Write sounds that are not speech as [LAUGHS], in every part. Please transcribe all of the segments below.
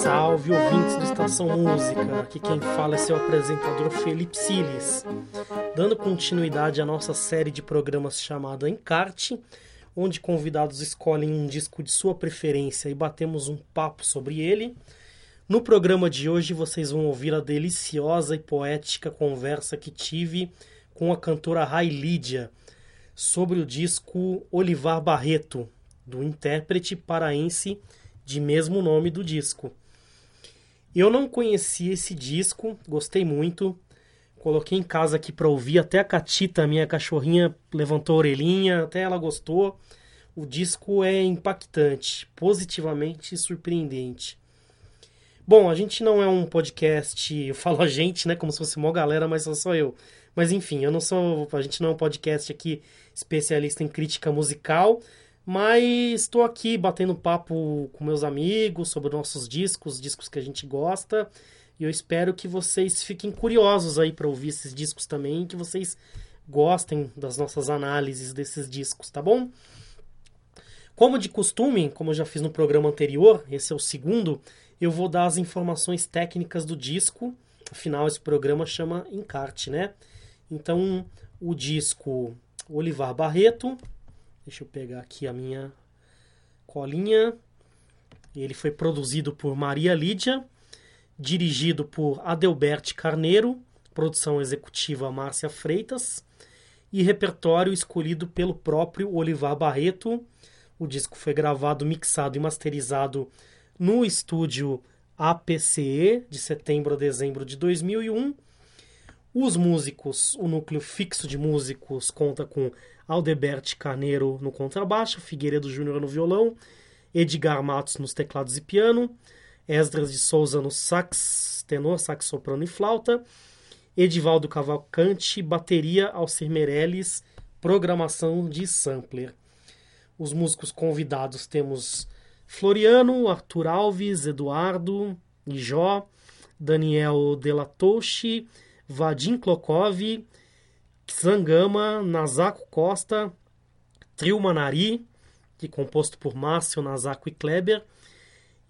Salve ouvintes do Estação Música, aqui quem fala é seu apresentador Felipe Siles, dando continuidade à nossa série de programas chamada Encarte, onde convidados escolhem um disco de sua preferência e batemos um papo sobre ele. No programa de hoje vocês vão ouvir a deliciosa e poética conversa que tive com a cantora Rai Lídia sobre o disco Olivar Barreto, do intérprete paraense de mesmo nome do disco. Eu não conhecia esse disco, gostei muito. Coloquei em casa aqui para ouvir, até a Catita, minha cachorrinha, levantou a orelhinha, até ela gostou. O disco é impactante, positivamente surpreendente. Bom, a gente não é um podcast, eu falo a gente, né, como se fosse uma galera, mas só sou eu. Mas enfim, eu não sou, a gente não é um podcast aqui especialista em crítica musical, mas estou aqui batendo papo com meus amigos sobre nossos discos, discos que a gente gosta. E eu espero que vocês fiquem curiosos aí para ouvir esses discos também, que vocês gostem das nossas análises desses discos, tá bom? Como de costume, como eu já fiz no programa anterior, esse é o segundo, eu vou dar as informações técnicas do disco. Afinal, esse programa chama Encarte, né? Então, o disco Olivar Barreto, Deixa eu pegar aqui a minha colinha. Ele foi produzido por Maria Lídia, dirigido por Adelbert Carneiro, produção executiva Márcia Freitas e repertório escolhido pelo próprio Olivar Barreto. O disco foi gravado, mixado e masterizado no estúdio APCE de setembro a dezembro de 2001. Os músicos, o núcleo fixo de músicos conta com Aldebert Carneiro no contrabaixo, Figueiredo Júnior no violão, Edgar Matos nos teclados e piano, Esdras de Souza no sax, tenor, sax soprano e flauta, Edivaldo Cavalcante, bateria, Alcir Meirelles, programação de sampler. Os músicos convidados temos Floriano, Arthur Alves, Eduardo, Jó, Daniel Delatouche, Vadim Klokov, Zangama, Nazako Costa, Trio Manari, que é composto por Márcio, Nazako e Kleber.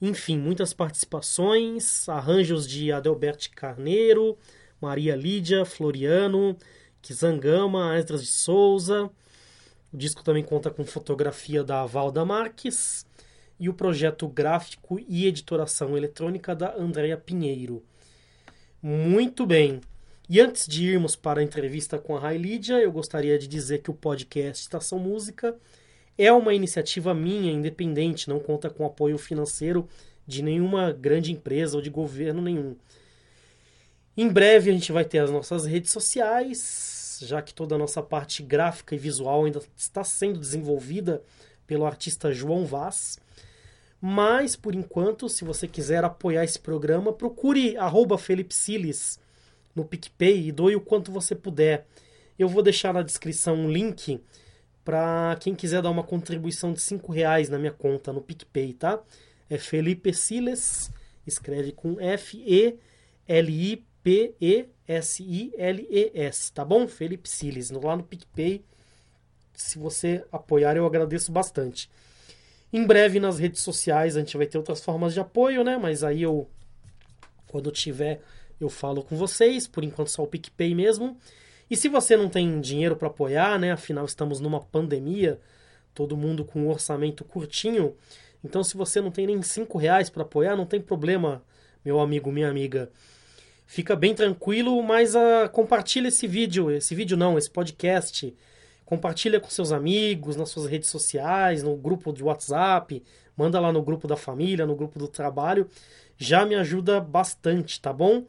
Enfim, muitas participações, arranjos de Adelbert Carneiro, Maria Lídia, Floriano, Kizangama, Esdras de Souza. O disco também conta com fotografia da Valda Marques e o projeto gráfico e editoração eletrônica da Andrea Pinheiro. Muito bem. E antes de irmos para a entrevista com a Rai eu gostaria de dizer que o podcast Estação Música é uma iniciativa minha, independente, não conta com apoio financeiro de nenhuma grande empresa ou de governo nenhum. Em breve a gente vai ter as nossas redes sociais, já que toda a nossa parte gráfica e visual ainda está sendo desenvolvida pelo artista João Vaz. Mas, por enquanto, se você quiser apoiar esse programa, procure arroba Felipe Siles no PicPay e doe o quanto você puder. Eu vou deixar na descrição um link para quem quiser dar uma contribuição de 5 reais na minha conta no PicPay, tá? É Felipe Siles, escreve com F-L-I-P-E-S-I-L-E-S, tá bom? Felipe Siles, lá no PicPay. Se você apoiar, eu agradeço bastante. Em breve nas redes sociais a gente vai ter outras formas de apoio, né? Mas aí eu, quando tiver eu falo com vocês, por enquanto só o PicPay mesmo. E se você não tem dinheiro para apoiar, né? Afinal estamos numa pandemia, todo mundo com um orçamento curtinho. Então se você não tem nem cinco reais para apoiar, não tem problema, meu amigo, minha amiga. Fica bem tranquilo, mas uh, compartilha esse vídeo, esse vídeo não, esse podcast. Compartilha com seus amigos, nas suas redes sociais, no grupo de WhatsApp, manda lá no grupo da família, no grupo do trabalho. Já me ajuda bastante, tá bom?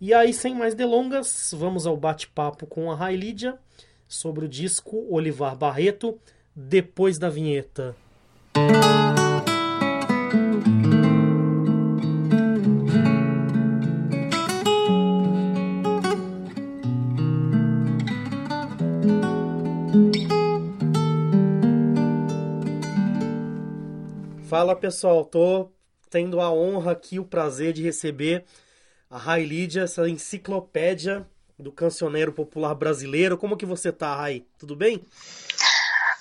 E aí, sem mais delongas, vamos ao bate-papo com a Rai Lídia sobre o disco Olivar Barreto, depois da vinheta. Fala pessoal, tô tendo a honra aqui, o prazer de receber a Rai Lídia, essa enciclopédia do cancioneiro popular brasileiro. Como que você tá, Rai? Tudo bem?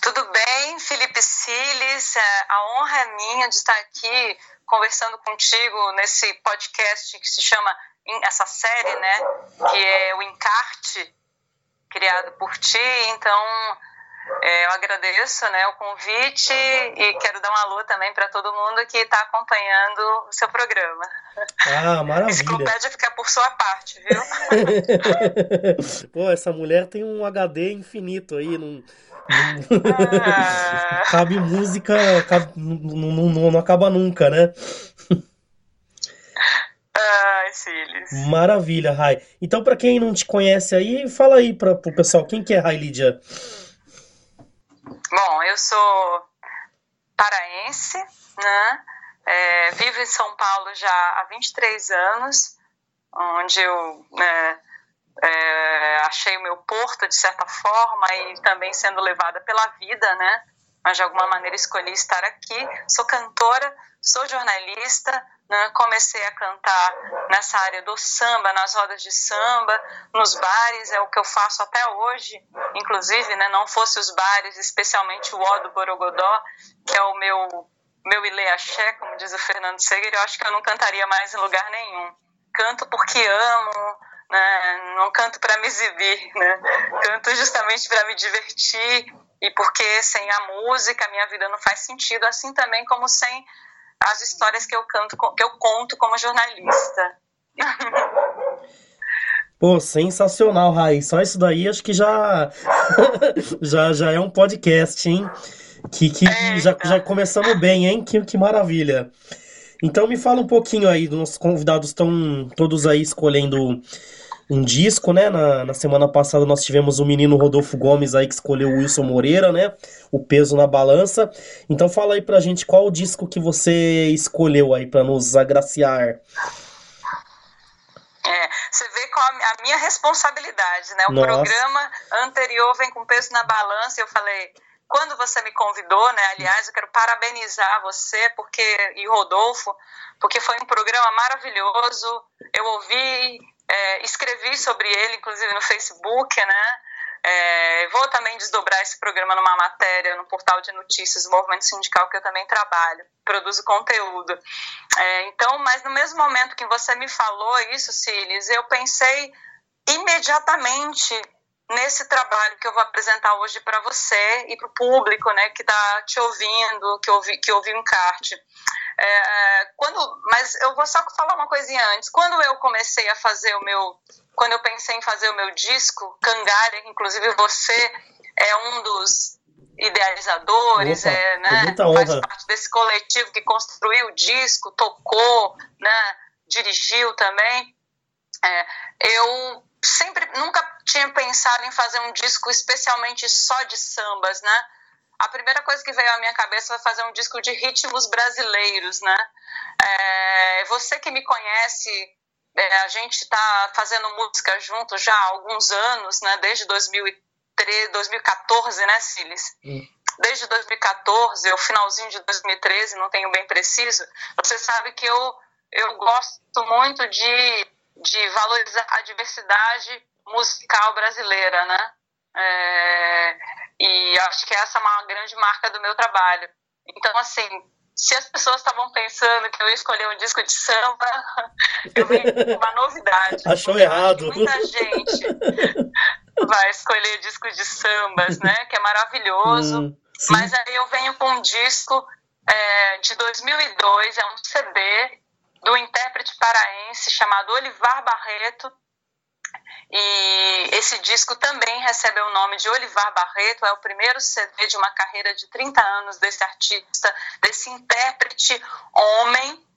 Tudo bem, Felipe Siles? É, a honra é minha de estar aqui conversando contigo nesse podcast que se chama essa série, né, que é o Encarte, criado por ti. Então, eu agradeço né, o convite e quero dar um alô também para todo mundo que está acompanhando o seu programa. Ah, maravilha. A enciclopédia fica por sua parte, viu? [LAUGHS] Pô, essa mulher tem um HD infinito aí, não. Ah. cabe música, cabe, não, não, não acaba nunca, né? Ai, filhos. Maravilha, Rai. Então, para quem não te conhece aí, fala aí para o pessoal, quem que é Rai Lídia? Bom, eu sou paraense, né? É, vivo em São Paulo já há 23 anos, onde eu né, é, achei o meu porto de certa forma e também sendo levada pela vida, né? Mas de alguma maneira escolhi estar aqui. Sou cantora, sou jornalista, né? Comecei a cantar nessa área do samba, nas rodas de samba, nos bares, é o que eu faço até hoje. Inclusive, né, não fosse os bares, especialmente o O do Borogodó, que é o meu, meu Ilê Axé, como diz o Fernando Seger, eu acho que eu não cantaria mais em lugar nenhum. Canto porque amo, né? não canto para me exibir, né? canto justamente para me divertir e porque sem a música minha vida não faz sentido, assim também como sem as histórias que eu canto, que eu conto como jornalista. [LAUGHS] Pô, sensacional, Raí. Só isso daí acho que já [LAUGHS] já, já é um podcast, hein? Que, que é, já, já começamos bem, hein? Que, que maravilha. Então me fala um pouquinho aí, dos nossos convidados estão todos aí escolhendo um disco, né? Na, na semana passada nós tivemos o menino Rodolfo Gomes aí que escolheu o Wilson Moreira, né? O peso na balança. Então fala aí pra gente qual o disco que você escolheu aí para nos agraciar. É, você vê qual a minha responsabilidade, né? O Nossa. programa anterior vem com peso na balança e eu falei, quando você me convidou, né? Aliás, eu quero parabenizar você porque e Rodolfo, porque foi um programa maravilhoso. Eu ouvi, é, escrevi sobre ele, inclusive no Facebook, né? É, vou também desdobrar esse programa numa matéria no portal de notícias do Movimento Sindical que eu também trabalho, produzo conteúdo. É, então, mas no mesmo momento que você me falou isso, Cilis, eu pensei imediatamente nesse trabalho que eu vou apresentar hoje para você e para o público, né, que está te ouvindo, que ouvi, que ouviu o encarte. É, quando, mas eu vou só falar uma coisinha antes. Quando eu comecei a fazer o meu, quando eu pensei em fazer o meu disco, Cangalha, inclusive você é um dos idealizadores, Opa, é, né, faz parte desse coletivo que construiu o disco, tocou, né, dirigiu também. É, eu sempre, nunca tinha pensado em fazer um disco especialmente só de sambas, né? a primeira coisa que veio à minha cabeça foi fazer um disco de ritmos brasileiros, né? É, você que me conhece, é, a gente está fazendo música junto já há alguns anos, né? Desde 2013, 2014, né, Siles? Hum. Desde 2014, o finalzinho de 2013, não tenho bem preciso. Você sabe que eu eu gosto muito de, de valorizar a diversidade musical brasileira, né? É, e acho que essa é uma grande marca do meu trabalho. Então, assim, se as pessoas estavam pensando que eu ia escolher um disco de samba, [LAUGHS] eu com uma novidade. Achou errado. Muita gente vai escolher disco de sambas, né? Que é maravilhoso. Hum, mas aí eu venho com um disco é, de 2002, é um CD do intérprete paraense chamado Olivar Barreto, e esse disco também recebe o nome de Olivar Barreto, é o primeiro CD de uma carreira de 30 anos desse artista, desse intérprete homem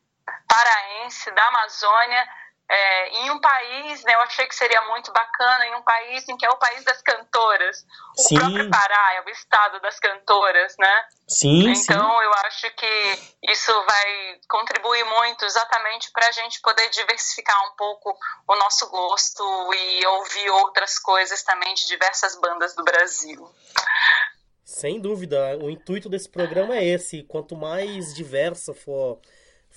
paraense da Amazônia, é, em um país, né, eu achei que seria muito bacana, em um país em que é o país das cantoras. O sim. próprio Pará é o estado das cantoras, né? Sim, Então, sim. eu acho que isso vai contribuir muito exatamente para a gente poder diversificar um pouco o nosso gosto e ouvir outras coisas também de diversas bandas do Brasil. Sem dúvida, o intuito desse programa é esse. Quanto mais diversa for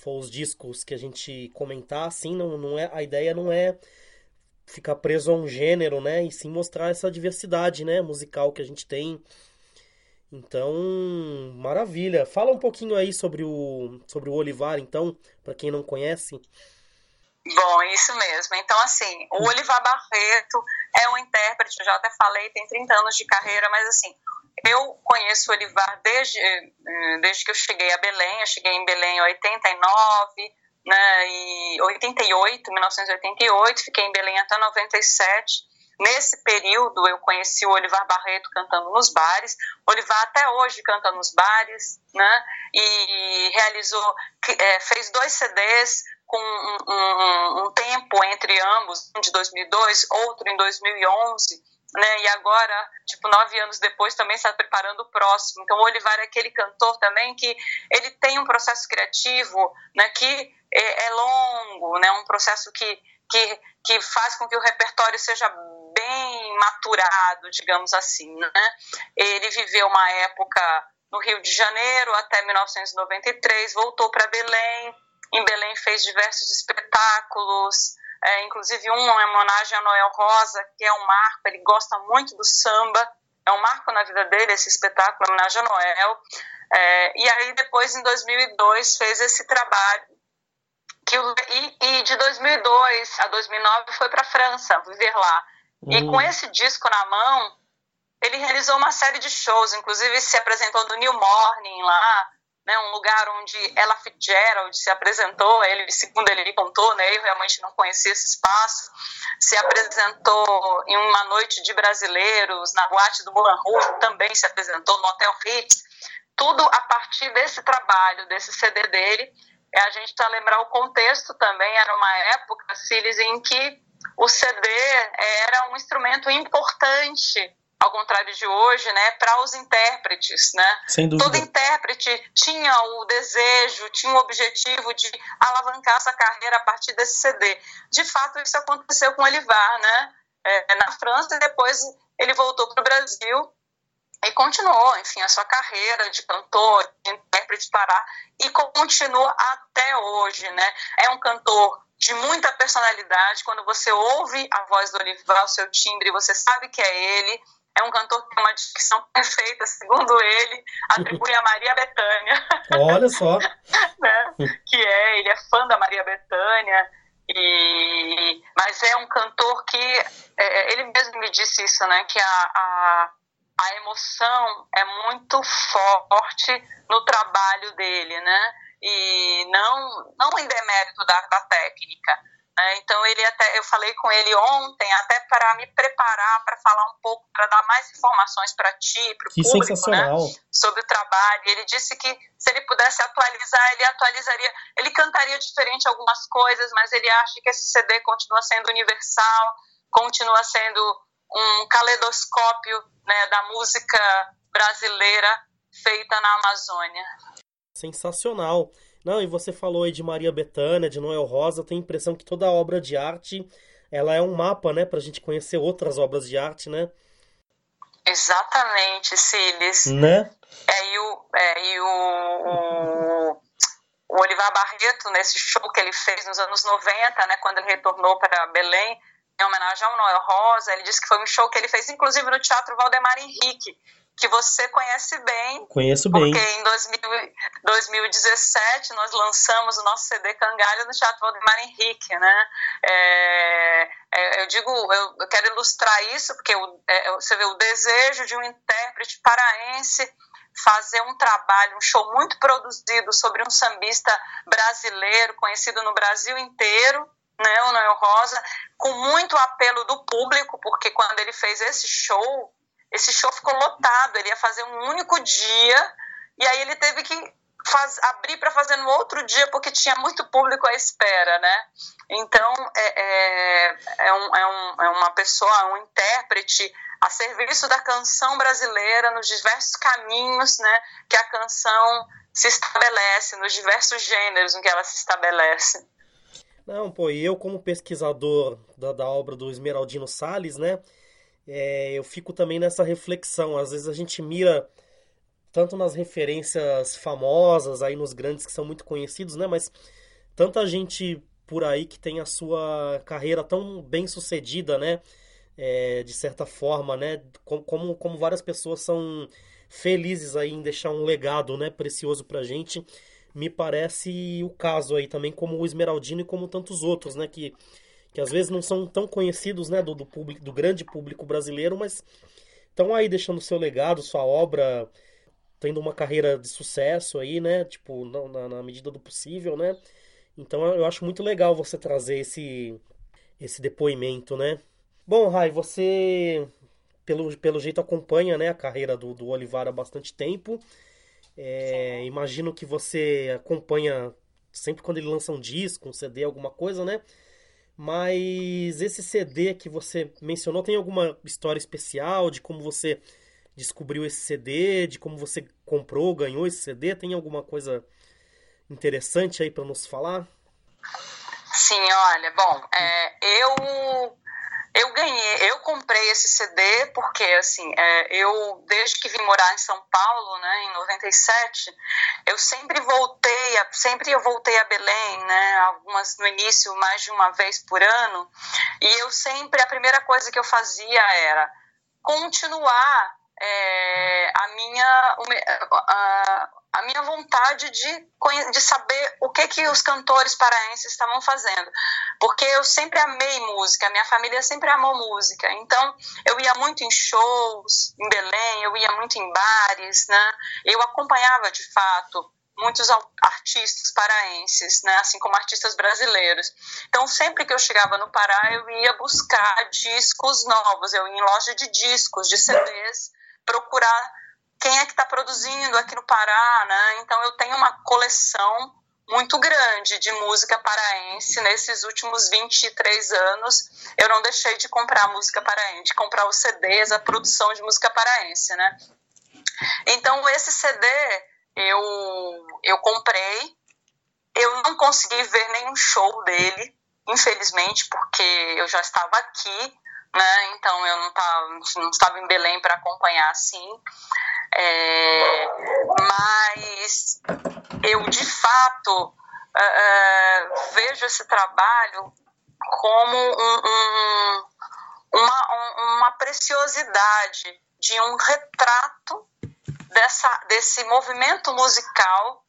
for os discos que a gente comentar, assim, não, não é, a ideia não é ficar preso a um gênero, né? E sim mostrar essa diversidade, né, musical que a gente tem. Então, maravilha. Fala um pouquinho aí sobre o, sobre o Olivar, então, para quem não conhece. Bom, isso mesmo. Então, assim, o Olivar Barreto é um intérprete, eu já até falei, tem 30 anos de carreira, mas assim, eu conheço o Olivar desde, eh, desde que eu cheguei a Belém, eu cheguei em Belém em 89, né, e 88, 1988, fiquei em Belém até 97. Nesse período eu conheci o Olivar Barreto cantando nos bares. Olivar até hoje canta nos bares, né? E realizou, é, fez dois CDs com um, um, um, tempo entre ambos, um de 2002, outro em 2011. Né, e agora, tipo, nove anos depois, também está preparando o próximo. Então, o Olivar é aquele cantor também que ele tem um processo criativo né, que é, é longo, né, um processo que, que, que faz com que o repertório seja bem maturado, digamos assim. Né? Ele viveu uma época no Rio de Janeiro até 1993, voltou para Belém. Em Belém fez diversos espetáculos, é, inclusive um em homenagem a Noel Rosa, que é um marco. Ele gosta muito do samba, é um marco na vida dele esse espetáculo, homenagem a Noel. É, e aí depois, em 2002, fez esse trabalho que e, e de 2002 a 2009 foi para a França viver lá. Hum. E com esse disco na mão, ele realizou uma série de shows, inclusive se apresentou no New Morning lá, né, um lugar onde Ella Fitzgerald se apresentou, ele, segundo ele contou, né, eu realmente não conhecia esse espaço, se apresentou em uma noite de brasileiros, na boate do Moulin Rouge, também se apresentou no Hotel Ritz, tudo a partir desse trabalho, desse CD dele, é a gente está lembrar o contexto também, era uma época, Siles, em que o CD era um instrumento importante, ao contrário de hoje, né, para os intérpretes, né? Sem dúvida. Todo intérprete tinha o desejo, tinha o objetivo de alavancar essa carreira a partir desse CD. De fato, isso aconteceu com o Elivar, né? É, na França, e depois ele voltou para o Brasil e continuou, enfim, a sua carreira de cantor, de intérprete Pará, e continua até hoje, né? É um cantor de muita personalidade. Quando você ouve a voz do Olival, o seu timbre, você sabe que é ele. É um cantor que tem uma dicção perfeita, segundo ele, atribui a Maria Bethânia. Olha só. [LAUGHS] né? Que é, ele é fã da Maria Bethânia. E, mas é um cantor que, é, ele mesmo me disse isso, né? Que a, a, a emoção é muito forte no trabalho dele, né? e não, não em demérito da, da técnica. Né? Então ele até eu falei com ele ontem até para me preparar para falar um pouco para dar mais informações para ti, para o público, né? sobre o trabalho. Ele disse que se ele pudesse atualizar, ele atualizaria, ele cantaria diferente algumas coisas, mas ele acha que esse CD continua sendo universal, continua sendo um caleidoscópio né, da música brasileira feita na Amazônia. Sensacional. Não, e você falou aí de Maria Bethânia, de Noel Rosa, eu tenho a impressão que toda obra de arte, ela é um mapa, né, pra gente conhecer outras obras de arte, né? Exatamente, Siles. Né? É, e o, é, e o, o, o Olivar Barreto, nesse show que ele fez nos anos 90, né, quando ele retornou para Belém, em homenagem ao Noel Rosa, ele disse que foi um show que ele fez, inclusive, no Teatro Valdemar Henrique, que você conhece bem. Conheço bem. Porque em 2000, 2017 nós lançamos o nosso CD Cangalho no Teatro Valdemar Henrique, né? É, é, eu digo, eu, eu, quero ilustrar isso porque o, é, você vê o desejo de um intérprete paraense fazer um trabalho, um show muito produzido sobre um sambista brasileiro, conhecido no Brasil inteiro, né, o Noel Rosa, com muito apelo do público, porque quando ele fez esse show, esse show ficou lotado, ele ia fazer um único dia, e aí ele teve que faz, abrir para fazer no outro dia, porque tinha muito público à espera, né? Então, é, é, é, um, é, um, é uma pessoa, um intérprete a serviço da canção brasileira nos diversos caminhos né, que a canção se estabelece, nos diversos gêneros em que ela se estabelece. Não, pô, e eu como pesquisador da, da obra do Esmeraldino Salles, né, é, eu fico também nessa reflexão. Às vezes a gente mira tanto nas referências famosas, aí nos grandes que são muito conhecidos, né? Mas tanta gente por aí que tem a sua carreira tão bem sucedida, né? é, de certa forma, né? Como, como várias pessoas são felizes aí em deixar um legado, né, precioso pra gente. Me parece o caso aí também, como o Esmeraldino e como tantos outros, né, que, que às vezes não são tão conhecidos, né, do, do, público, do grande público brasileiro, mas estão aí deixando seu legado, sua obra, tendo uma carreira de sucesso aí, né, tipo, na, na medida do possível, né. Então eu acho muito legal você trazer esse, esse depoimento, né. Bom, Rai, você pelo, pelo jeito acompanha né, a carreira do, do Olivar há bastante tempo. É, imagino que você acompanha sempre quando ele lança um disco, um CD, alguma coisa, né? Mas esse CD que você mencionou tem alguma história especial de como você descobriu esse CD, de como você comprou, ganhou esse CD? Tem alguma coisa interessante aí para nos falar? Sim, olha, bom, é, eu eu ganhei, eu comprei esse CD porque, assim, é, eu, desde que vim morar em São Paulo, né, em 97, eu sempre voltei, a, sempre eu voltei a Belém, né, algumas no início, mais de uma vez por ano, e eu sempre, a primeira coisa que eu fazia era continuar é, a minha, a, minha vontade de, de saber o que que os cantores paraenses estavam fazendo, porque eu sempre amei música, minha família sempre amou música, então eu ia muito em shows em Belém, eu ia muito em bares, né? Eu acompanhava de fato muitos artistas paraenses, né, assim como artistas brasileiros. Então, sempre que eu chegava no Pará, eu ia buscar discos novos, eu ia em loja de discos, de CDs, procurar quem é que está produzindo aqui no Pará, né? Então eu tenho uma coleção muito grande de música paraense nesses últimos 23 anos. Eu não deixei de comprar música paraense, de comprar os CDs, a produção de música paraense, né? Então esse CD eu eu comprei. Eu não consegui ver nenhum show dele, infelizmente, porque eu já estava aqui, né? Então eu não estava, não estava em Belém para acompanhar assim. É, mas eu, de fato, uh, vejo esse trabalho como um, um, uma, uma preciosidade de um retrato dessa, desse movimento musical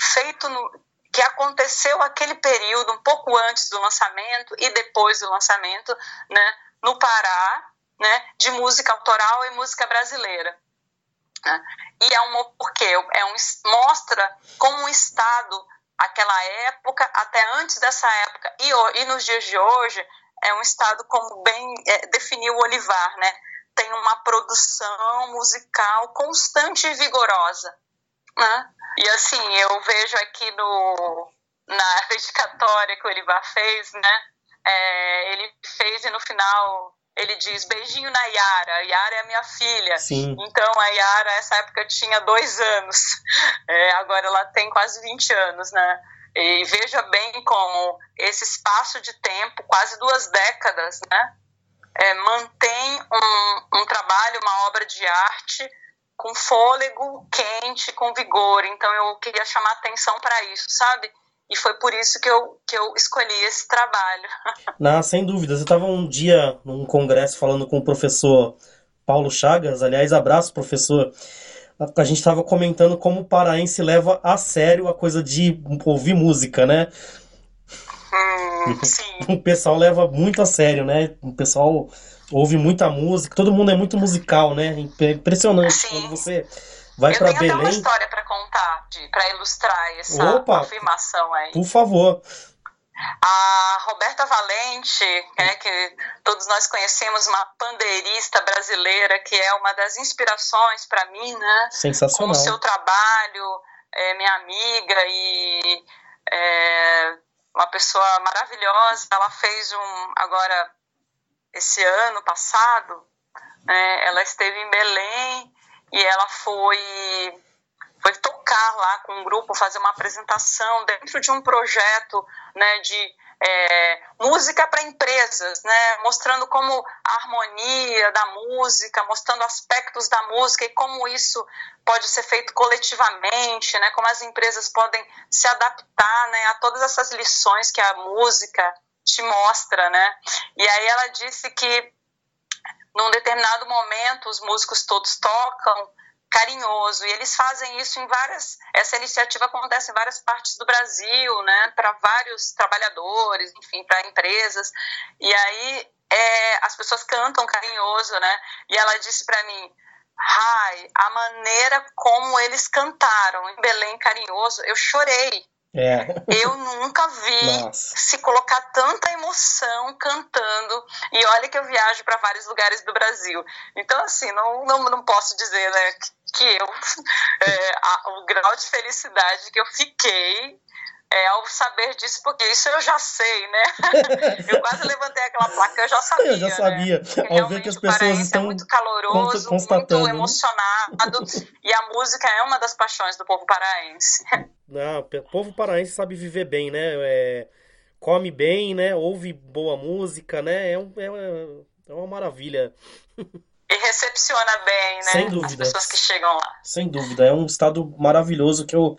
feito no, que aconteceu aquele período um pouco antes do lançamento e depois do lançamento, né, no Pará, né, de música autoral e música brasileira. Né? E é um porque é um, mostra como um Estado, aquela época, até antes dessa época, e, e nos dias de hoje, é um Estado, como bem é, definiu o Olivar, né? tem uma produção musical constante e vigorosa. Né? E assim, eu vejo aqui no, na [LAUGHS] dedicatória que o Olivar fez, né? É, ele fez e no final ele diz beijinho na Yara. Yara é a minha filha. Sim. Então a Yara, nessa época, tinha dois anos. [LAUGHS] É, agora ela tem quase 20 anos, né? E veja bem como esse espaço de tempo, quase duas décadas, né? É, mantém um, um trabalho, uma obra de arte com fôlego quente, com vigor. Então eu queria chamar atenção para isso, sabe? E foi por isso que eu, que eu escolhi esse trabalho. [LAUGHS] Não, sem dúvidas. Eu estava um dia num congresso falando com o professor Paulo Chagas. Aliás, abraço, professor. A gente estava comentando como o paraense leva a sério a coisa de ouvir música, né? Hum, [LAUGHS] sim. O pessoal leva muito a sério, né? O pessoal ouve muita música. Todo mundo é muito musical, né? Impressionante sim. quando você vai para Belém. Eu tenho uma história para contar, para ilustrar essa Opa, afirmação aí. Por favor. A Roberta Valente, né, que todos nós conhecemos, uma pandeirista brasileira, que é uma das inspirações para mim, né? Sensacional. Com o seu trabalho, é minha amiga e é, uma pessoa maravilhosa. Ela fez um, agora, esse ano passado, né, ela esteve em Belém e ela foi foi tocar lá com um grupo, fazer uma apresentação dentro de um projeto né, de é, música para empresas, né, mostrando como a harmonia da música, mostrando aspectos da música e como isso pode ser feito coletivamente, né, como as empresas podem se adaptar né, a todas essas lições que a música te mostra. Né? E aí ela disse que num determinado momento os músicos todos tocam carinhoso e eles fazem isso em várias essa iniciativa acontece em várias partes do Brasil né para vários trabalhadores enfim para empresas e aí é, as pessoas cantam carinhoso né e ela disse para mim Ai, a maneira como eles cantaram em Belém Carinhoso, eu chorei. É. Eu nunca vi Nossa. se colocar tanta emoção cantando. E olha que eu viajo para vários lugares do Brasil. Então, assim, não, não, não posso dizer né, que eu. [LAUGHS] É, a, o grau de felicidade que eu fiquei é, ao saber disso, porque isso eu já sei, né? [LAUGHS] eu quase levantei aquela placa, eu já sabia. [LAUGHS] Eu já sabia. Né? Ao ver que as pessoas é estão é muito caloroso, muito né? emocionado, [LAUGHS] e a música é uma das paixões do povo paraense. Não, o povo paraense sabe viver bem, né? É, come bem, né? Ouve boa música, né? É, um, é, é uma maravilha. E recepciona bem, né? Sem dúvida. As pessoas que chegam lá. Sem dúvida. É um estado maravilhoso que eu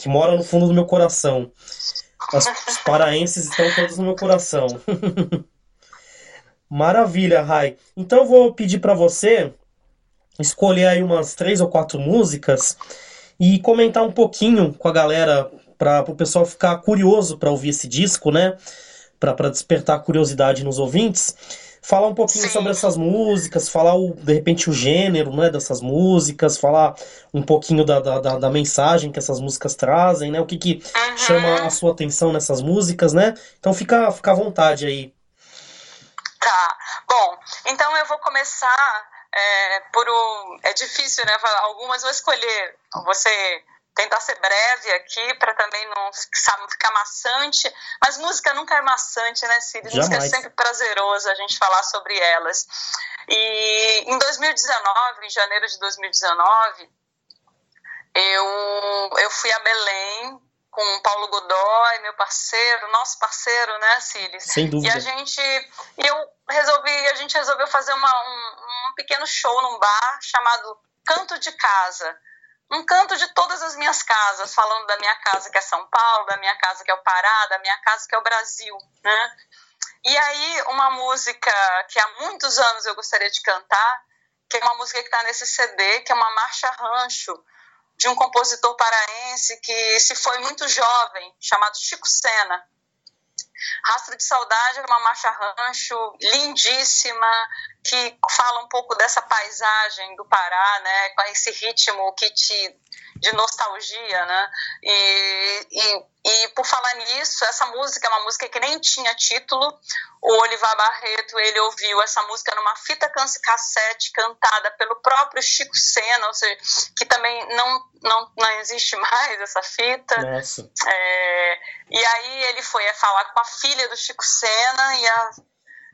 que mora no fundo do meu coração. As, os paraenses estão todos no meu coração. [LAUGHS] Maravilha, Rai. Então eu vou pedir para você escolher aí umas três ou quatro músicas e comentar um pouquinho com a galera para o pessoal ficar curioso para ouvir esse disco, né? Para despertar curiosidade nos ouvintes falar um pouquinho Sim. sobre essas músicas, falar o, de repente o gênero né, dessas músicas, falar um pouquinho da, da, da, mensagem que essas músicas trazem, né? O que, que uhum. chama a sua atenção nessas músicas, né? Então fica, fica à vontade aí. Tá. Bom, então eu vou começar é, por um. É difícil, né? Algumas vou escolher. Você tentar ser breve aqui para também não ficar maçante. Mas música nunca é maçante, né, Cid? Música é sempre prazeroso a gente falar sobre elas. E em 2019, em janeiro de 2019, eu, eu fui a Belém com o Paulo Godoy, meu parceiro, nosso parceiro, né, Cílis? Sem dúvida. E a gente, eu resolvi, a gente resolveu fazer uma, um, um pequeno show num bar chamado Canto de Casa um canto de todas as minhas casas, falando da minha casa que é São Paulo, da minha casa que é o Pará, da minha casa que é o Brasil, né? E aí, uma música que há muitos anos eu gostaria de cantar, que é uma música que está nesse CD, que é uma marcha rancho, de um compositor paraense que se foi muito jovem, chamado Chico Sena. Rastro de Saudade é uma marcha rancho lindíssima, que fala um pouco dessa paisagem do Pará, né, com esse ritmo que te de nostalgia, né? E, e, e, por falar nisso, essa música é uma música que nem tinha título. O Olivar Barreto, ele ouviu essa música numa fita cassete cantada pelo próprio Chico Sena, ou seja, que também não, não, não existe mais essa fita. É, e aí ele foi falar com a filha do Chico Sena e a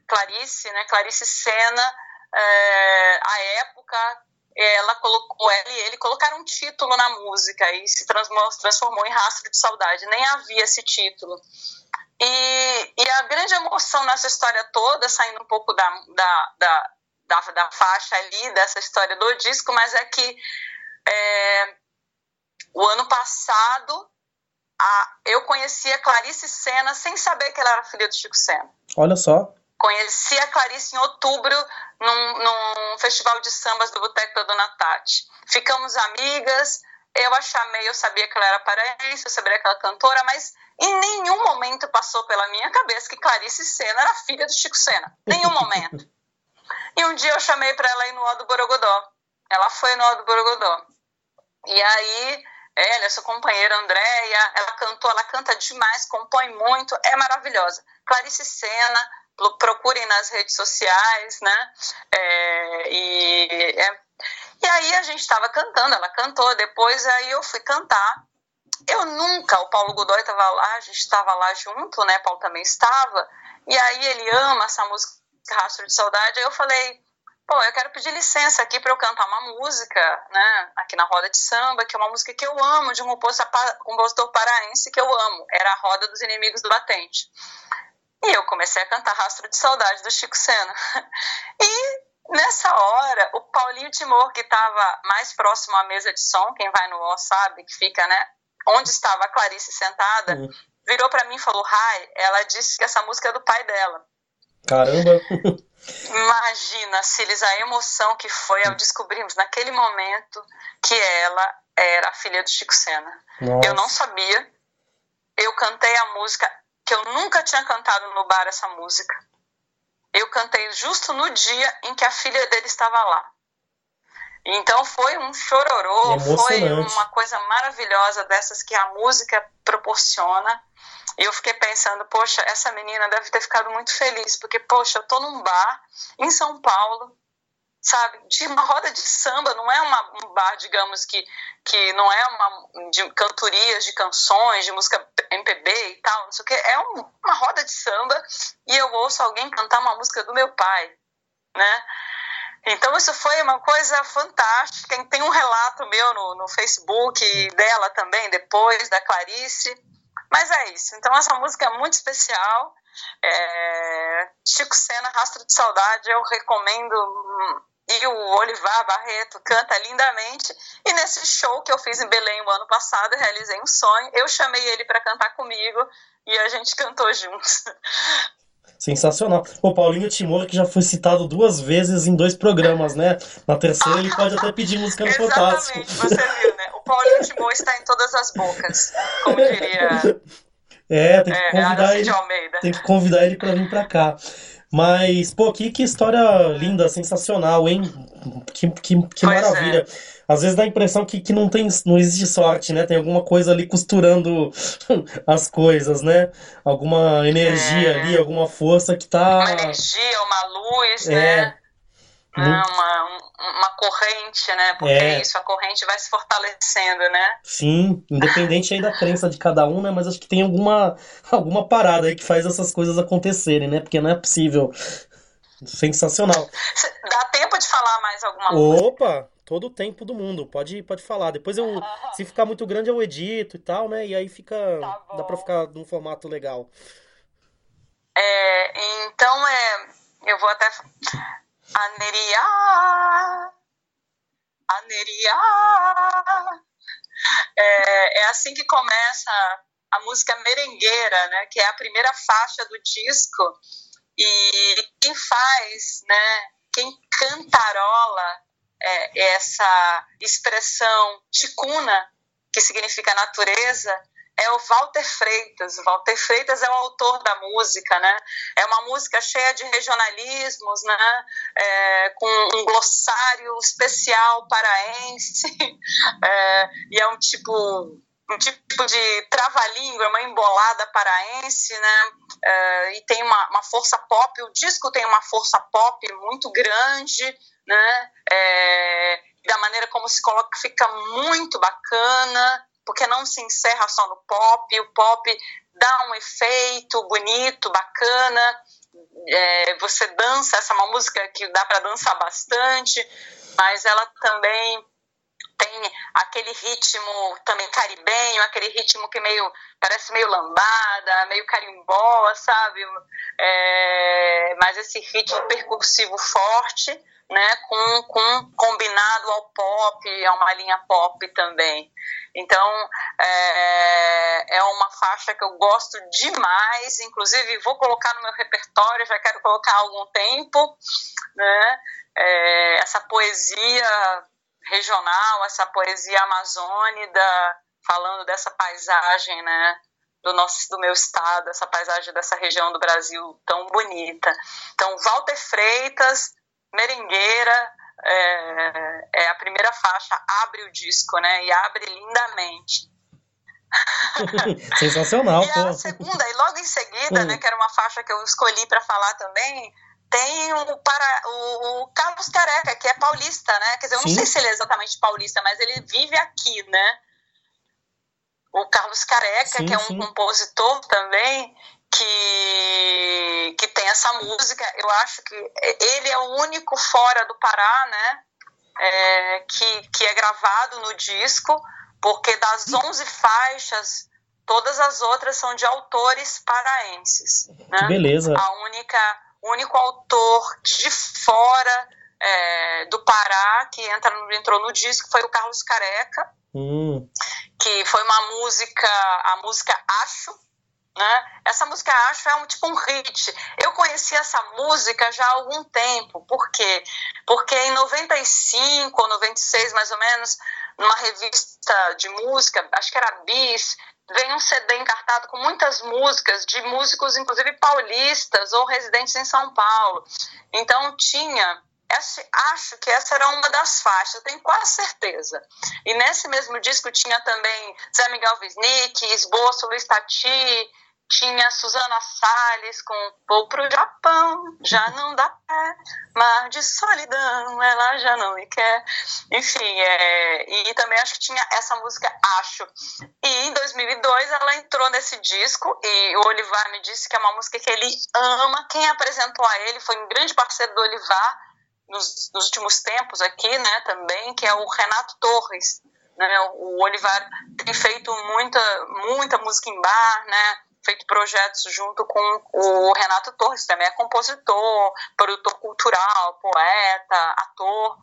Clarice, né, Clarice Sena, é, a época ela colocou ela e ele colocaram um título na música e se transformou em Rastro de Saudade. Nem havia esse título. E, e a grande emoção nessa história toda, saindo um pouco da, da, da, da, da faixa ali, dessa história do disco, mas é que é, o ano passado a, eu conheci a Clarice Senna sem saber que ela era filha do Chico Senna. Olha só. Conheci a Clarice em outubro num, num festival de sambas do Boteco da Dona Tati. Ficamos amigas, eu a chamei, eu sabia que ela era paraense, eu sabia que ela era cantora, mas em nenhum momento passou pela minha cabeça que Clarice Senna era filha do Chico Senna. Nenhum [LAUGHS] momento. e um dia eu chamei para ela ir no Ó do Borogodó. Ela foi no Ó do Borogodó. E aí, ela, essa companheira Andréia, ela cantou, ela canta demais, compõe muito, é maravilhosa. Clarice Senna, procurem nas redes sociais, né? É, e, é, e aí a gente estava cantando, ela cantou, depois aí eu fui cantar. Eu nunca, o Paulo Godoy estava lá, a gente estava lá junto, né? Paulo também estava, e aí ele ama essa música Rastro de Saudade. Aí eu falei, pô, eu quero pedir licença aqui para eu cantar uma música, né? Aqui na roda de samba, que é uma música que eu amo, de um compositor paraense que eu amo. Era a Roda dos Inimigos do Batente. E eu comecei a cantar Rastro de Saudade do Chico Sena. [LAUGHS] E nessa hora, o Paulinho Timor, que estava mais próximo à mesa de som, quem vai no O sabe, que fica, né? Onde estava a Clarice sentada, uhum. virou para mim e falou: Rai, ela disse que essa música é do pai dela. Caramba! [LAUGHS] Imagina, Siles, a emoção que foi ao descobrirmos naquele momento que ela era a filha do Chico Sena. Nossa. Eu não sabia. Eu cantei a música que eu nunca tinha cantado no bar essa música. Eu cantei justo no dia em que a filha dele estava lá. Então foi um chororô, foi uma coisa maravilhosa dessas que a música proporciona. E eu fiquei pensando, poxa, essa menina deve ter ficado muito feliz, porque, poxa, eu tô num bar em São Paulo, sabe, de uma roda de samba, não é uma, um bar, digamos, que, que não é uma de cantorias, de canções, de música MPB e tal, não sei o que, é um, uma roda de samba e eu ouço alguém cantar uma música do meu pai, né? Então isso foi uma coisa fantástica. Tem um relato meu no, no Facebook dela também, depois, da Clarice. Mas é isso. Então essa música é muito especial. É... Chico Sena, Rastro de Saudade, eu recomendo e o Olivar Barreto canta lindamente. E nesse show que eu fiz em Belém o ano passado, eu realizei um sonho. Eu chamei ele para cantar comigo e a gente cantou juntos. Sensacional. O Paulinho Timor, que já foi citado duas vezes em dois programas, né? Na terceira ele pode até pedir música no Fantástico. Exatamente, você viu, né? O Paulinho Timor está em todas as bocas, como diria. É, tem que é, convidar ele. Tem que convidar ele para vir para cá. Mas, pô, que, que história linda, sensacional, hein? Que, que, que maravilha. É. Às vezes dá a impressão que, que não, tem, não existe sorte, né? Tem alguma coisa ali costurando [LAUGHS] as coisas, né? Alguma energia é. ali, alguma força que tá. Uma energia, uma luz, é. né? Muito... Uma, uma corrente, né? Porque é. isso, a corrente vai se fortalecendo, né? Sim, independente aí da crença de cada um, né? Mas acho que tem alguma, [LAUGHS] alguma parada aí que faz essas coisas acontecerem, né? Porque não é possível. Sensacional. Dá tempo de falar mais alguma coisa? Opa! Todo o tempo do mundo, pode, pode falar. Depois eu, se ficar muito grande, eu edito e tal, né? E aí fica. Tá dá pra ficar num formato legal. É, então é. Eu vou até. Aneria, Aneria. É, é assim que começa a música merengueira, né? Que é a primeira faixa do disco. E quem faz, né? Quem cantarola é, essa expressão ticuna, que significa natureza, é o Walter Freitas. O Walter Freitas é o autor da música, né? É uma música cheia de regionalismos, né? É, com um glossário especial paraense, [LAUGHS] é, e é um tipo um tipo de trava-língua, uma embolada paraense, né? É, e tem uma, uma força pop. O disco tem uma força pop muito grande, né? É, da maneira como se coloca, fica muito bacana porque não se encerra só no pop, o pop dá um efeito bonito, bacana, é, você dança, essa é uma música que dá para dançar bastante, mas ela também tem aquele ritmo também caribenho, aquele ritmo que meio parece meio lambada, meio carimbó, sabe? É, mas esse ritmo percursivo forte, né? Com, com combinado ao pop, a uma linha pop também. Então, é, é uma faixa que eu gosto demais, inclusive vou colocar no meu repertório, já quero colocar há algum tempo, né? É, essa poesia regional, essa poesia amazônica, falando dessa paisagem, né? Do, nosso, do meu estado, essa paisagem dessa região do Brasil tão bonita. Então, Walter Freitas, Merengueira, é, é, a primeira faixa, abre o disco, né? E abre lindamente. [LAUGHS] Sensacional, e pô. a segunda, e logo em seguida, né, que era uma faixa que eu escolhi para falar também, tem o, para, o, o, Carlos Careca, que é paulista, né? Quer dizer, eu não Sim. sei se ele é exatamente paulista, mas ele vive aqui, né? O Carlos Careca, sim, que é um sim. compositor também, que, que tem essa música. Eu acho que ele é o único fora do Pará, né? É, que, que é gravado no disco, porque das 11 faixas, todas as outras são de autores paraenses. Né? Beleza. A única, o único autor de fora é, do Pará que entra, entrou no disco foi o Carlos Careca, hum. que foi uma música, a música Acho, Né? Essa música Acho é um tipo um hit. Eu conheci essa música já há algum tempo. Por quê? Porque em 95 ou 96, mais ou menos, numa revista de música, acho que era Bis, vem um CD encartado com muitas músicas de músicos, inclusive paulistas ou residentes em São Paulo. Então tinha acho que essa era uma das faixas, tenho quase certeza. E nesse mesmo disco tinha também Zé Miguel Wisnik, Esboço, Luiz Tati, tinha Suzana Salles com Vou pro Japão, já não dá pé, mar de solidão, ela já não me quer. Enfim, é, e também acho que tinha essa música Acho. E em 2002 ela entrou nesse disco e o Olivar me disse que é uma música que ele ama. Quem apresentou a ele foi um grande parceiro do Olivar nos, nos últimos tempos aqui, né, também, que é o Renato Torres. Né, o Olivar tem feito muita, muita música em bar, né, feito projetos junto com o Renato Torres, que também é compositor, produtor cultural, poeta, ator.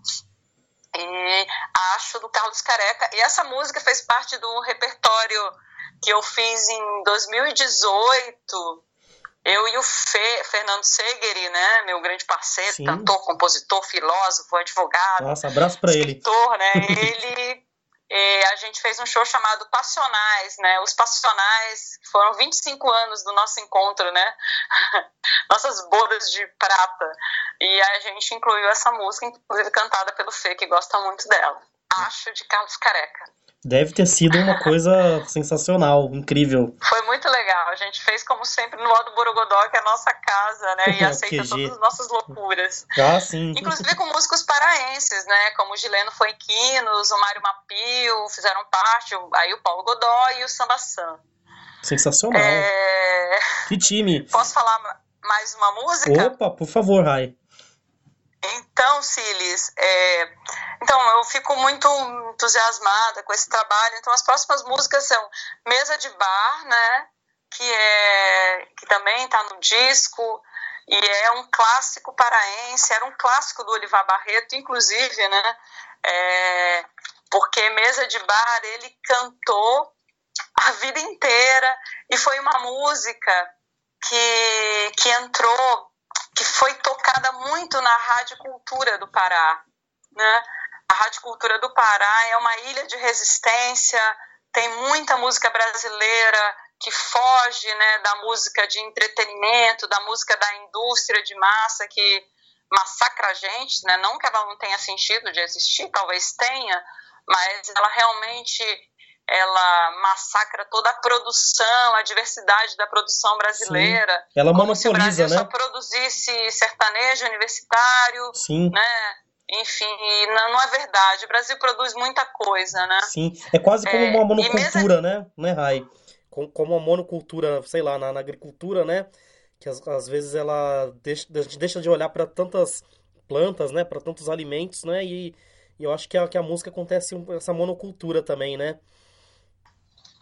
E acho do Carlos Careca. E essa música fez parte do repertório que eu fiz em 2018. Eu e o Fe, Fernando Segeri, né, meu grande parceiro, Sim. cantor, compositor, filósofo, advogado. Nossa, abraço para ele. Escritor, né? ele e a gente fez um show chamado Passionais, né? Os Passionais foram 25 anos do nosso encontro, né? [LAUGHS] Nossas bodas de prata. E a gente incluiu essa música, inclusive cantada pelo Fê, que gosta muito dela. Acho de Carlos Careca. Deve ter sido uma coisa sensacional, incrível. Foi muito legal. A gente fez, como sempre, no modo Borogodó, que é a nossa casa, né? E [LAUGHS] aceita todas as nossas loucuras. Ah, sim. Inclusive com músicos paraenses, né? Como o Gileno Foiquinos, o Mário Mapio, fizeram parte, aí o Paulo Godoy e o Samba Sam. Sensacional. É... Que time. Posso falar mais uma música? Opa, por favor, Rai. Então, Silis, é, então eu fico muito entusiasmada com esse trabalho. Então, as próximas músicas são Mesa de Bar, né? Que é que também está no disco e é um clássico paraense. Era um clássico do Olivar Barreto, inclusive, né? É, porque Mesa de Bar ele cantou a vida inteira e foi uma música que que entrou que foi tocada muito na Rádio Cultura do Pará. Né? A Rádio Cultura do Pará é uma ilha de resistência, tem muita música brasileira que foge né, da música de entretenimento, da música da indústria de massa que massacra a gente, né? não que ela não tenha sentido de existir, talvez tenha, mas ela realmente ela massacra toda a produção, a diversidade da produção brasileira. Sim. Ela monopoliza, se o Brasil né? só produzisse sertanejo universitário, Sim. né? Enfim, não, não, é verdade. O Brasil produz muita coisa, né? Sim, é quase como é, uma monocultura, mesmo... né? Né, Rai? Como uma monocultura, sei lá, na, na agricultura, né? Que às, às, vezes ela deixa, deixa de olhar para tantas plantas, né? Para tantos alimentos, né? E, e eu acho que a, que a música acontece essa monocultura também, né?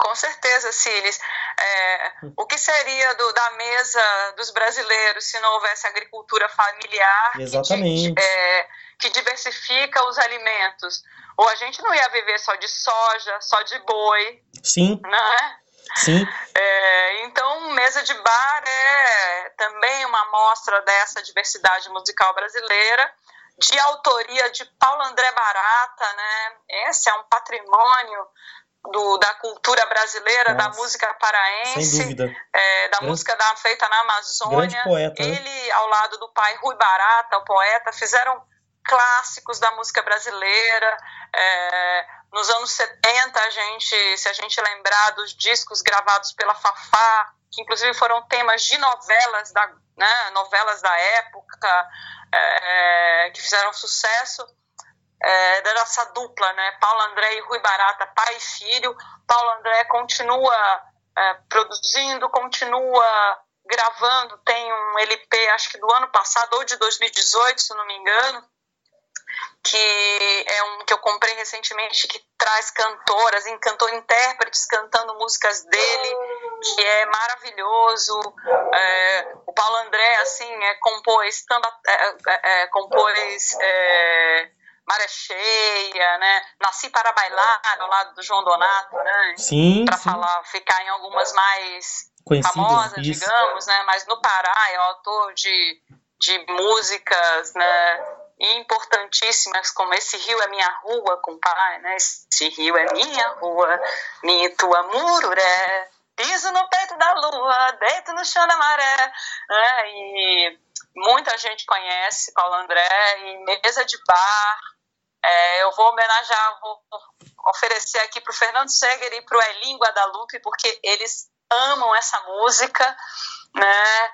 Com certeza, Siles. É, o que seria do, da mesa dos brasileiros se não houvesse agricultura familiar Exatamente. Que, é, que diversifica os alimentos? Ou a gente não ia viver só de soja, só de boi. Sim. Né? Sim. É, então, Mesa de Bar é também uma amostra dessa diversidade musical brasileira, de autoria de Paulo André Barata, né? Esse é um patrimônio do, da cultura brasileira, Nossa. da música paraense, é, da grande, música da, feita na Amazônia. Poeta, né? Ele, né? ao lado do pai Rui Barata, o poeta, fizeram clássicos da música brasileira. É, nos anos 70, a gente, se a gente lembrar dos discos gravados pela Fafá, que inclusive foram temas de novelas da, né, novelas da época, é, que fizeram sucesso, é, da nossa dupla, né? Paulo André e Rui Barata, pai e filho. Paulo André continua é, produzindo, continua gravando, tem um LP, acho que do ano passado ou de 2018, se não me engano, que é um que eu comprei recentemente que traz cantoras, cantor intérpretes cantando músicas dele, que é maravilhoso. É, o Paulo André assim é compôs, tamba, é, é, é compôs é, Maré Cheia, né? Nasci para bailar ao lado do João Donato, né? Sim. Para falar, ficar em algumas mais famosa, isso. digamos, né? Mas no Pará é autor de, de músicas, né? importantíssimas como esse rio é minha rua, compadre, né? Esse rio é minha rua, minha e tua mururé, piso no peito da lua, deito no chão da maré, né? E muita gente conhece Paulo André e mesa de bar. É, eu vou homenagear, vou oferecer aqui para o Fernando Seger e para o Elinho Guadalupe, porque eles amam essa música, né?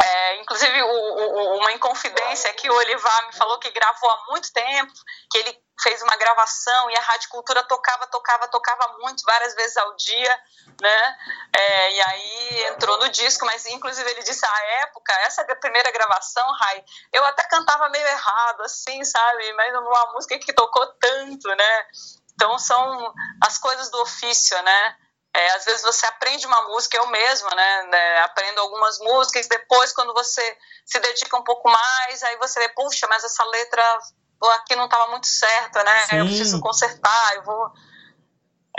É, inclusive, o, o, uma inconfidência que o Olivar me falou que gravou há muito tempo, que ele fez uma gravação e a Rádio Cultura tocava, tocava, tocava muito, várias vezes ao dia, né? É, e aí entrou no disco, mas inclusive ele disse à época, essa primeira gravação, Rai, eu até cantava meio errado, assim, sabe? Mas uma música que tocou tanto, né? Então são as coisas do ofício, né? É, às vezes você aprende uma música, eu mesma, né, né, aprendo algumas músicas, depois quando você se dedica um pouco mais, aí você vê, puxa, mas essa letra aqui não estava muito certa, né, Sim. eu preciso consertar, eu vou...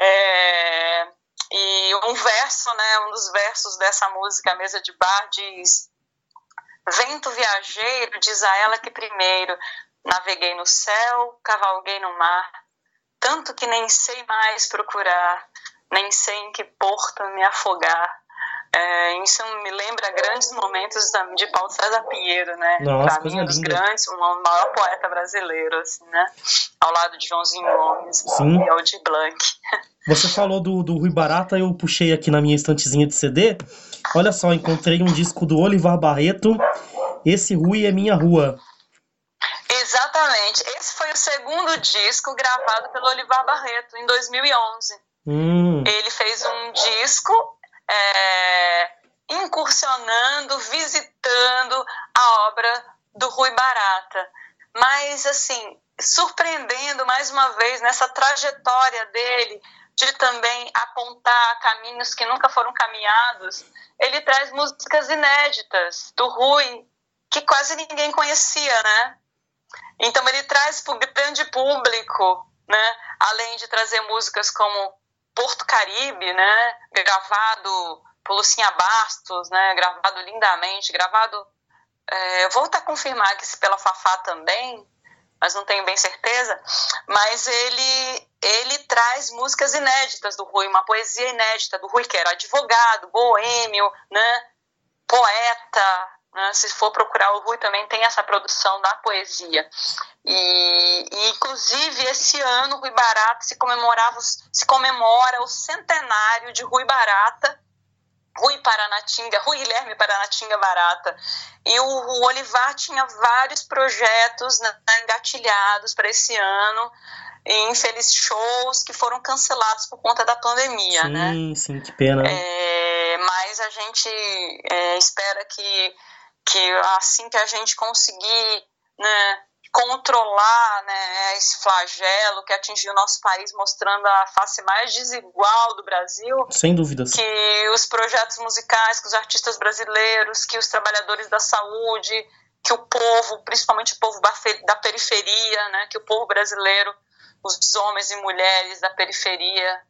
É, e um verso, né, um dos versos dessa música, Mesa de Bar, diz Vento viajeiro, diz a ela que primeiro naveguei no céu, cavalguei no mar, tanto que nem sei mais procurar nem sei em que porto me afogar. É, isso me lembra grandes momentos de Paulo César Pinheiro, né? Pra mim, um dos grandes, o maior poeta brasileiro, assim, né? Ao lado de Joãozinho Gomes Sim. e Aldir Blanc. [LAUGHS] Você falou do, do Rui Barata, eu puxei aqui na minha estantezinha de CD. Olha só, encontrei um disco do Olivar Barreto. Esse Rui é minha rua. Exatamente. Esse foi o segundo disco gravado pelo Olivar Barreto, em 2011. Hum. Ele fez um disco é, incursionando, visitando a obra do Rui Barata. Mas, assim, surpreendendo mais uma vez nessa trajetória dele de também apontar caminhos que nunca foram caminhados, ele traz músicas inéditas do Rui, que quase ninguém conhecia, né? Então ele traz para o grande público, né? Além de trazer músicas como Porto Caribe, né? Gravado por Lucinha Bastos, né? Gravado lindamente, gravado. É, vou até confirmar que se pela Fafá também, mas não tenho bem certeza. Mas ele ele traz músicas inéditas do Rui, uma poesia inédita do Rui, que era advogado, boêmio, né? Poeta, né? Se for procurar o Rui também tem essa produção da poesia. E, e, inclusive esse ano Rui Barata se comemorava se comemora o centenário de Rui Barata, Rui Paranatinga, Rui Guilherme Paranatinga Barata. E o, o Olivar tinha vários projetos né, engatilhados para esse ano, e infelizes shows que foram cancelados por conta da pandemia, sim, né? Sim, sim, que pena. É, mas a gente é, espera que que assim que a gente conseguir né, controlar né, esse flagelo que atingiu o nosso país, mostrando a face mais desigual do Brasil. Sem dúvidas. Que os projetos musicais, que os artistas brasileiros, que os trabalhadores da saúde, que o povo, principalmente o povo da periferia, né, que o povo brasileiro, os homens e mulheres da periferia,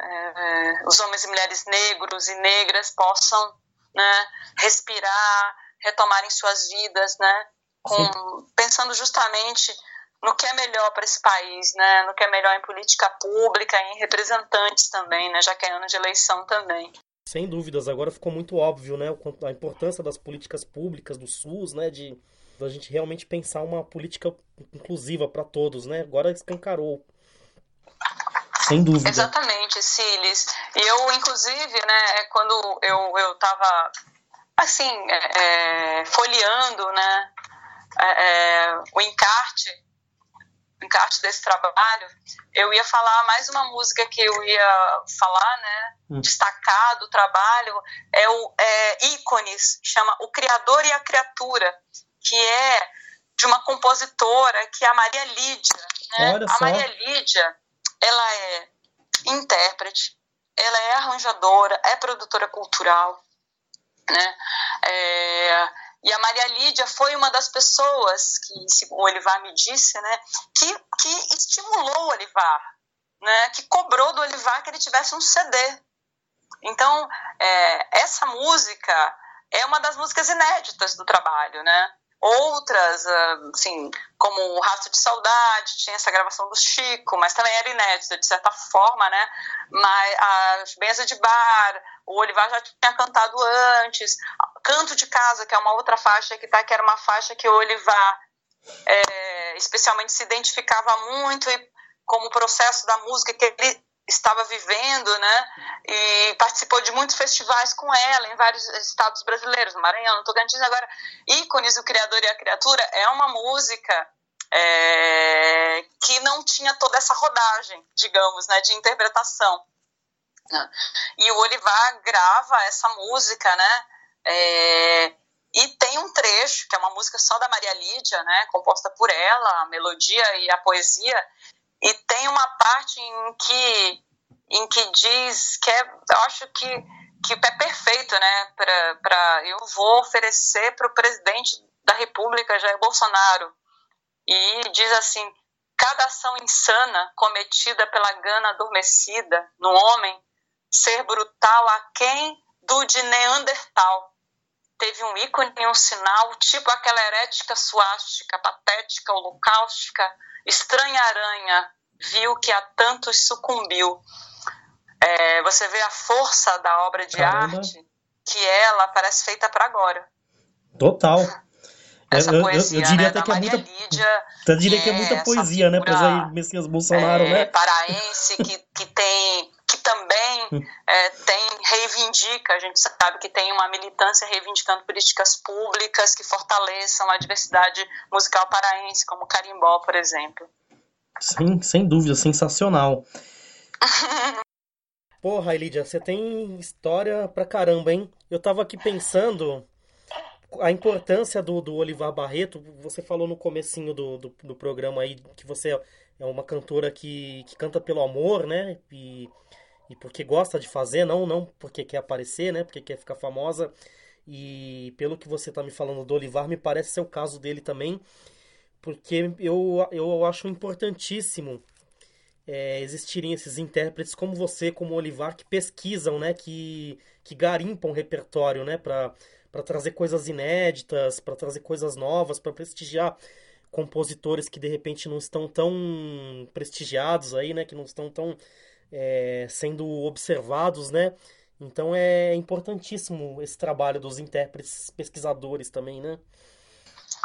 é, os homens e mulheres negros e negras possam né, respirar, retomarem suas vidas, né? Com, pensando justamente no que é melhor para esse país, né? No que é melhor em política pública, em representantes também, né? Já que é ano de eleição também. Sem dúvidas, agora ficou muito óbvio, né? A importância das políticas públicas do SUS, né? De a gente realmente pensar uma política inclusiva para todos, né? Agora escancarou. Sem dúvida. Exatamente, Siles. E eu, inclusive, né, quando eu, eu tava assim, é, é, folheando né, é, é, o encarte, o encarte desse trabalho, eu ia falar mais uma música que eu ia falar, né, hum. destacar do trabalho, é o é, Ícones, chama O Criador e a Criatura, que é de uma compositora que é a Maria Lídia. Né? a Maria Lídia, ela é intérprete, ela é arranjadora, é produtora cultural, né? É, e a Maria Lídia foi uma das pessoas que, o Olivar me disse, né, que, que estimulou o Olivar, né, que cobrou do Olivar que ele tivesse um CD. Então, é, essa música é uma das músicas inéditas do trabalho, né? Outras, ah, assim, como o Rastro de Saudade, tinha essa gravação do Chico, mas também era inédita, de certa forma, né? Mas a Mesa de Bar, o Olivar já tinha cantado antes. Canto de Casa, que é uma outra faixa que tá, que era uma faixa que o Olivar é, especialmente se identificava muito e como processo da música que ele estava vivendo, né? E participou de muitos festivais com ela em vários estados brasileiros, Maranhão, Tocantins. Agora, Ícones, o Criador e a Criatura é uma música é, que não tinha toda essa rodagem, digamos, né, de interpretação. E o Olivar grava essa música, né? É, e tem um trecho, que é uma música só da Maria Lídia, né, composta por ela, a melodia e a poesia, e tem uma parte em que, em que diz que é, acho que, que é perfeito, né? Para eu vou oferecer para o presidente da República, Jair Bolsonaro. E diz assim: cada ação insana cometida pela gana adormecida no homem, ser brutal a quem do de Neandertal. Teve um ícone um sinal, tipo aquela herética suástica, patética, holocaustica, estranha aranha, viu que a tantos sucumbiu. É, você vê a força da obra de Caramba. arte, que ela parece feita para agora. Total. Essa eu, poesia, eu, eu diria né, até que é muita, Lídia, eu diria que é, é muita poesia, né, para Jair Messias Bolsonaro, é, né? Paraense que, que tem que também é, tem reivindica, a gente sabe que tem uma militância reivindicando políticas públicas que fortaleçam a diversidade musical paraense, como o carimbó, por exemplo. Sim, sem dúvida, sensacional. [LAUGHS] Porra, Elidia, você tem história pra caramba, hein? Eu tava aqui pensando a importância do, do Olivar Barreto. Você falou no comecinho do, do, do programa aí que você é uma cantora que, que canta pelo amor, né? E, e porque gosta de fazer, não, não porque quer aparecer, né? Porque quer ficar famosa. E pelo que você tá me falando do Olivar, me parece ser o caso dele também porque eu, eu acho importantíssimo é, existirem esses intérpretes como você, como Olivar, que pesquisam, né, que, que garimpam repertório, né, para trazer coisas inéditas, para trazer coisas novas, para prestigiar compositores que de repente não estão tão prestigiados aí, né, que não estão tão é, sendo observados, né. Então é importantíssimo esse trabalho dos intérpretes pesquisadores também, né?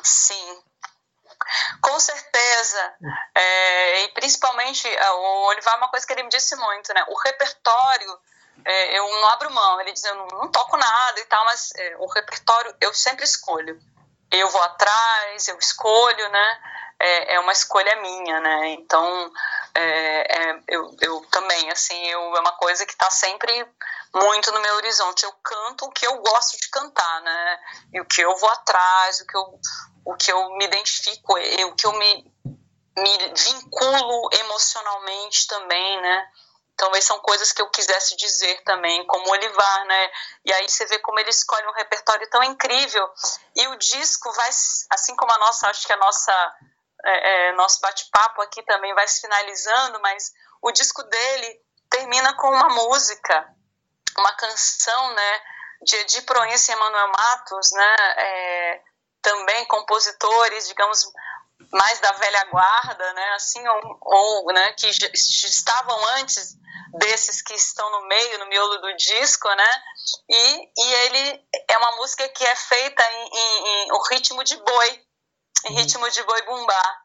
Sim, com certeza. É, e principalmente, é, o Olivar, uma coisa que ele me disse muito, né? O repertório, é, eu não abro mão. Ele diz, eu não, não toco nada e tal, mas é, o repertório eu sempre escolho. Eu vou atrás, eu escolho, né? É, é uma escolha minha, né? Então, é, eu, eu também, assim, eu, é uma coisa que está sempre muito no meu horizonte. Eu canto o que eu gosto de cantar, né? E o que eu vou atrás, o que eu, o que eu me identifico, o que eu me, me vinculo emocionalmente também, né? Talvez são coisas que eu quisesse dizer também, como Olivar, né? E aí você vê como ele escolhe um repertório tão incrível. E o disco vai, assim como a nossa, acho que a nossa, é, é, nosso bate-papo aqui também vai se finalizando, mas o disco dele termina com uma música, uma canção, né? De Edi Proença e Emanuel Matos, né? É, também compositores, digamos, mais da velha guarda, né, assim, ou, ou né, que estavam antes desses que estão no meio, no miolo do disco, né, e, e ele é uma música que é feita em, em, em o ritmo de boi, em ritmo de boi bumbá,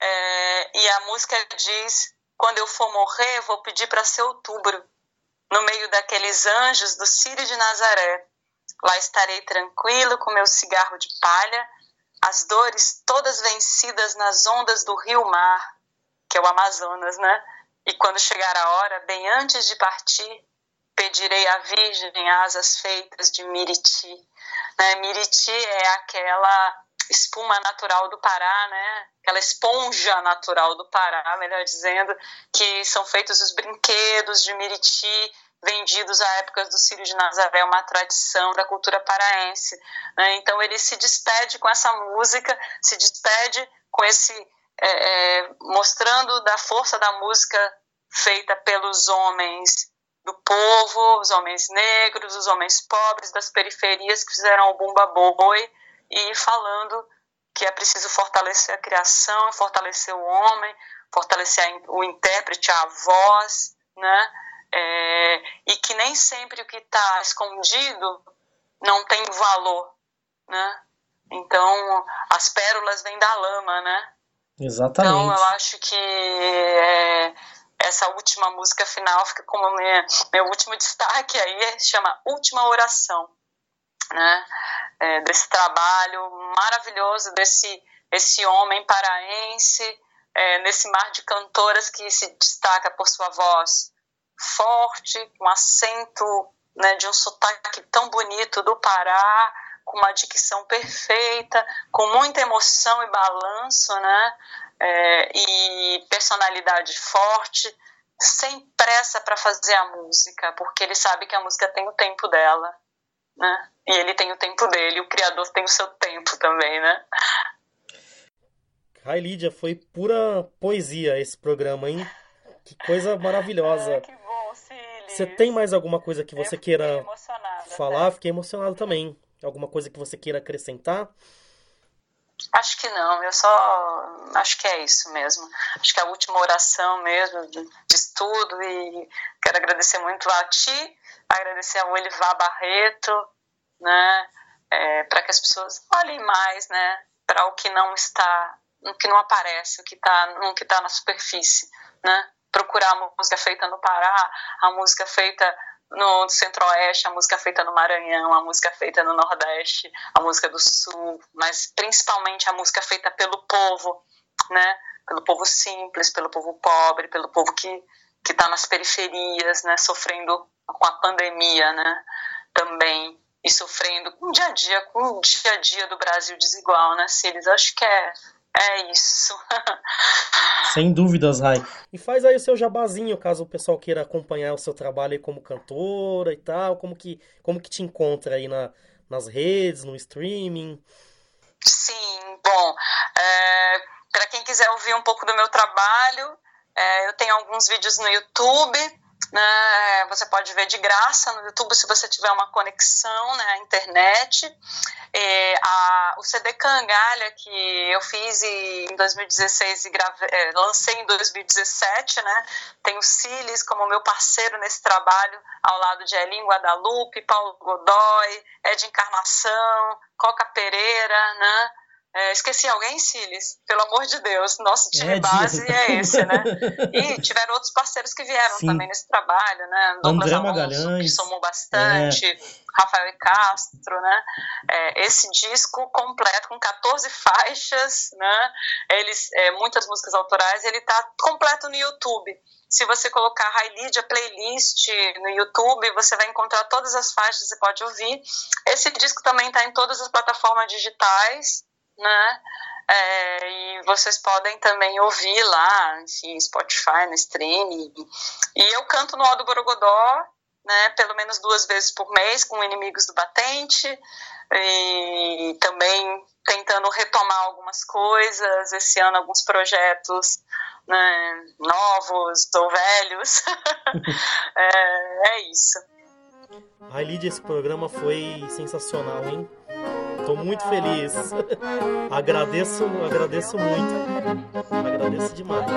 é, e a música diz, quando eu for morrer, vou pedir para ser outubro, no meio daqueles anjos do Círio de Nazaré, Lá estarei tranquilo com meu cigarro de palha, as dores todas vencidas nas ondas do rio mar, que é o Amazonas, né? E quando chegar a hora, bem antes de partir, pedirei à Virgem asas feitas de miriti. Né? Miriti é aquela espuma natural do Pará, né? Aquela esponja natural do Pará, melhor dizendo, que são feitos os brinquedos de miriti vendidos à época do Círio de Nazaré, uma tradição da cultura paraense. Né? Então ele se despede com essa música, se despede com esse é, é, mostrando da força da música feita pelos homens do povo, os homens negros, os homens pobres das periferias que fizeram o Bumba Boi e falando que é preciso fortalecer a criação, fortalecer o homem, fortalecer o intérprete, a voz, né? É, e que nem sempre o que está escondido não tem valor, né? Então, as pérolas vêm da lama, né? Exatamente. Então, eu acho que é, essa última música final fica como minha, meu último destaque aí, chama Última Oração, né? É, desse trabalho maravilhoso desse esse homem paraense, é, nesse mar de cantoras que se destaca por sua voz forte, com acento né, de um sotaque tão bonito do Pará, com uma dicção perfeita, com muita emoção e balanço, né? É, e personalidade forte, sem pressa para fazer a música, porque ele sabe que a música tem o tempo dela, né? E ele tem o tempo dele, o criador tem o seu tempo também, né? Ai, Lídia, foi pura poesia esse programa, hein? Que coisa maravilhosa. Ah, que bom, Você tem mais alguma coisa que você queira falar? Né? Fiquei emocionado também. Alguma coisa que você queira acrescentar? Acho que não, eu só acho que é isso mesmo. Acho que é a última oração mesmo de, de estudo e quero agradecer muito a ti, agradecer ao Elivar Barreto, né, é, para que as pessoas olhem mais, né, para o que não está, o que não aparece, o que está, no que está na superfície, né. Procurar a música feita no Pará, a música feita no Centro-Oeste, a música feita no Maranhão, a música feita no Nordeste, a música do Sul, mas principalmente a música feita pelo povo, né? Pelo povo simples, pelo povo pobre, pelo povo que que está nas periferias, né? Sofrendo com a pandemia, né? Também e sofrendo com o dia a dia, com o dia a dia do Brasil desigual, né, Cílis? Acho que é é isso. [LAUGHS] Sem dúvidas, Rai. E faz aí o seu jabazinho, caso o pessoal queira acompanhar o seu trabalho aí como cantora e tal, como que, como que te encontra aí na, nas redes, no streaming? Sim, bom, é, para quem quiser ouvir um pouco do meu trabalho, é, eu tenho alguns vídeos no YouTube, né, você pode ver de graça no YouTube se você tiver uma conexão né, à internet. É, a, o CD Cangalha, que eu fiz em 2016 e grave, é, lancei em 2017, né, tem o Siles como meu parceiro nesse trabalho, ao lado de Elin Guadalupe, Paulo Godoy, Ed Encarnação, Coca Pereira, né, é, esqueci alguém, Siles? Pelo amor de Deus, nosso time é, base é esse, né? [LAUGHS] E tiveram outros parceiros que vieram Sim. também nesse trabalho, né? Douglas André Alonso, que somou bastante, é. Rafael Castro, né? É, esse disco completo, com 14 faixas, né? Eles, é, muitas músicas autorais, ele tá completo no YouTube. Se você colocar High Lydia Playlist no YouTube, você vai encontrar todas as faixas, você pode ouvir. Esse disco também está em todas as plataformas digitais, né? É, e vocês podem também ouvir lá, enfim, Spotify, no stream. E, eu canto no Aldo Borogodó, né, pelo menos duas vezes por mês, com Inimigos do Batente, e também tentando retomar algumas coisas, esse ano alguns projetos né, novos ou velhos. [LAUGHS] é, é isso. Ai, Lídia, esse programa foi sensacional, hein? Estou muito feliz. agradeço, agradeço muito. Agradeço demais.